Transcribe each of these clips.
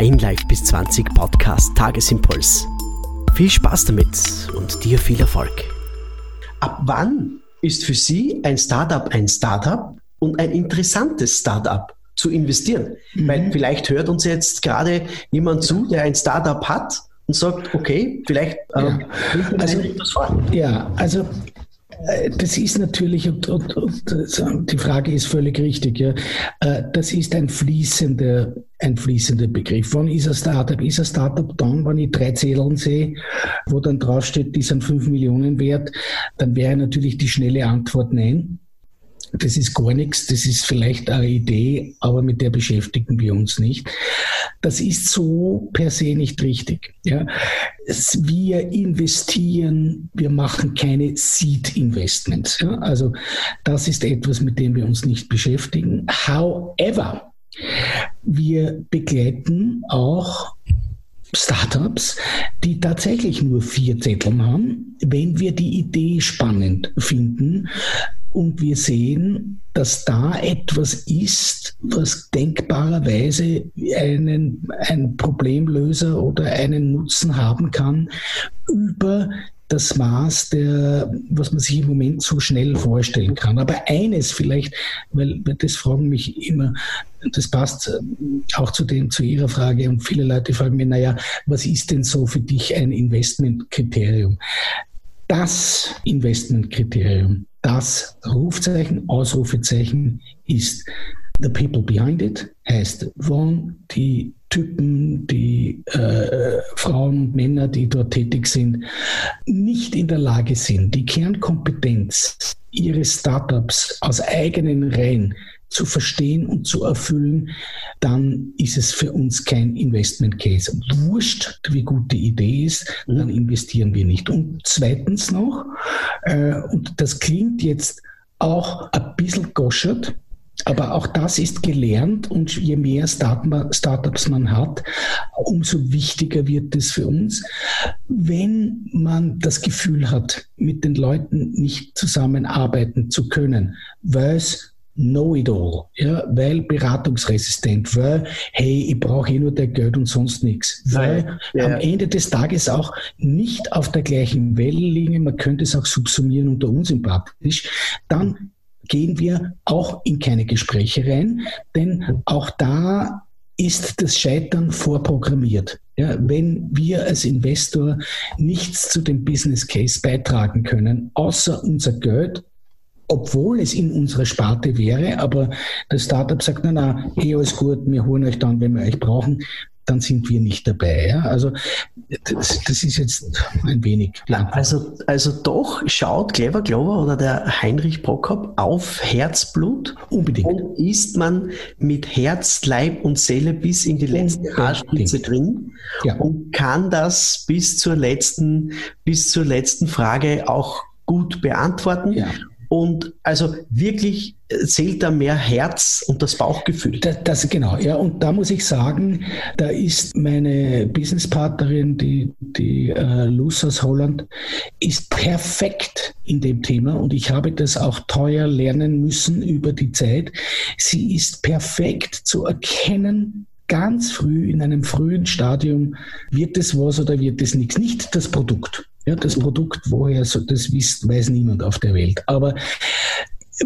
Heinleif bis 20 Podcast Tagesimpuls. Viel Spaß damit und dir viel Erfolg. Ab wann ist für Sie ein Startup ein Startup und ein interessantes Startup zu investieren? Mhm. Weil vielleicht hört uns jetzt gerade jemand zu, der ein Startup hat und sagt, okay, vielleicht äh, ja. also, ja, also das ist natürlich, und, und, und, die Frage ist völlig richtig, ja. Äh, das ist ein fließender, ein fließender Begriff. Wann ist ein Startup? Ist ein Startup dann, wenn ich drei Zetteln sehe, wo dann draufsteht, die sind fünf Millionen wert, dann wäre natürlich die schnelle Antwort nein das ist gar nichts, das ist vielleicht eine Idee, aber mit der beschäftigen wir uns nicht. Das ist so per se nicht richtig. Ja. Wir investieren, wir machen keine Seed-Investments. Ja. Also das ist etwas, mit dem wir uns nicht beschäftigen. However, wir begleiten auch Startups, die tatsächlich nur vier Zettel haben, wenn wir die Idee spannend finden, und wir sehen, dass da etwas ist, was denkbarerweise einen, ein Problemlöser oder einen Nutzen haben kann über das Maß der, was man sich im Moment so schnell vorstellen kann. Aber eines vielleicht, weil das fragen mich immer, das passt äh, auch zu, den, zu Ihrer Frage und viele Leute fragen mir, naja, was ist denn so für dich ein Investmentkriterium? Das Investmentkriterium das Rufzeichen, Ausrufezeichen ist the people behind it, heißt, wann die Typen, die äh, Frauen und Männer, die dort tätig sind, nicht in der Lage sind, die Kernkompetenz ihres Startups aus eigenen Reihen zu verstehen und zu erfüllen, dann ist es für uns kein Investment Case. Wurscht, wie gut die Idee ist, dann investieren wir nicht. Und zweitens noch, äh, und das klingt jetzt auch ein bisschen goschert, aber auch das ist gelernt und je mehr Startups man hat, umso wichtiger wird es für uns. Wenn man das Gefühl hat, mit den Leuten nicht zusammenarbeiten zu können, weil es Know-it-all, ja, weil beratungsresistent, weil, hey, ich brauche eh nur der Geld und sonst nichts, weil ja. am Ende des Tages auch nicht auf der gleichen Welle liegen, man könnte es auch subsumieren unter unsympathisch, dann gehen wir auch in keine Gespräche rein, denn auch da ist das Scheitern vorprogrammiert. Ja, wenn wir als Investor nichts zu dem Business Case beitragen können, außer unser Geld, obwohl es in unserer Sparte wäre, aber das Startup sagt, na, na, eh alles gut, wir holen euch dann, wenn wir euch brauchen, dann sind wir nicht dabei. Ja? Also das, das, ist jetzt ein wenig. Also, also doch schaut Clever Glover oder der Heinrich Prokop auf Herzblut. Unbedingt. Und ist man mit Herz, Leib und Seele bis in die letzte Haarspitze drin ja. und kann das bis zur letzten, bis zur letzten Frage auch gut beantworten. Ja. Und also wirklich zählt da mehr Herz und das Bauchgefühl. Das, das, genau, ja. Und da muss ich sagen, da ist meine Businesspartnerin, die, die äh, Luz aus Holland, ist perfekt in dem Thema und ich habe das auch teuer lernen müssen über die Zeit. Sie ist perfekt zu erkennen, ganz früh in einem frühen Stadium, wird es was oder wird es nichts. Nicht das Produkt. Ja, das Produkt, woher so, das wisst, weiß niemand auf der Welt. Aber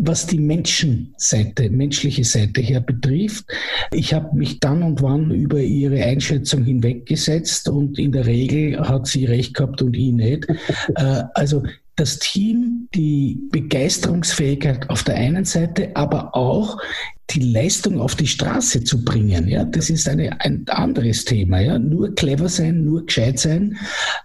was die Menschenseite, menschliche Seite her betrifft, ich habe mich dann und wann über ihre Einschätzung hinweggesetzt und in der Regel hat sie recht gehabt und ich nicht. Äh, also das Team, die Begeisterungsfähigkeit auf der einen Seite, aber auch die Leistung auf die Straße zu bringen. Ja, das ist eine, ein anderes Thema. Ja, nur clever sein, nur gescheit sein,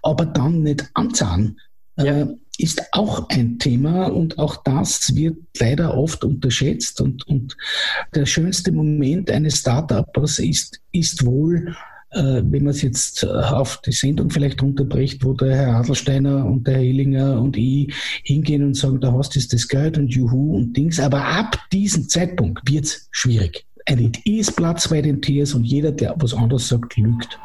aber dann nicht anzahlen. Ja. Äh, ist auch ein Thema und auch das wird leider oft unterschätzt. Und, und der schönste Moment eines Startups ist, ist wohl, äh, wenn man es jetzt äh, auf die Sendung vielleicht runterbricht, wo der Herr Adelsteiner und der Herr Hillinger und ich hingehen und sagen, da hast du das Geld und Juhu und Dings. Aber ab diesem Zeitpunkt wird es schwierig. Ein ist Platz bei den Tiers und jeder, der was anderes sagt, lügt.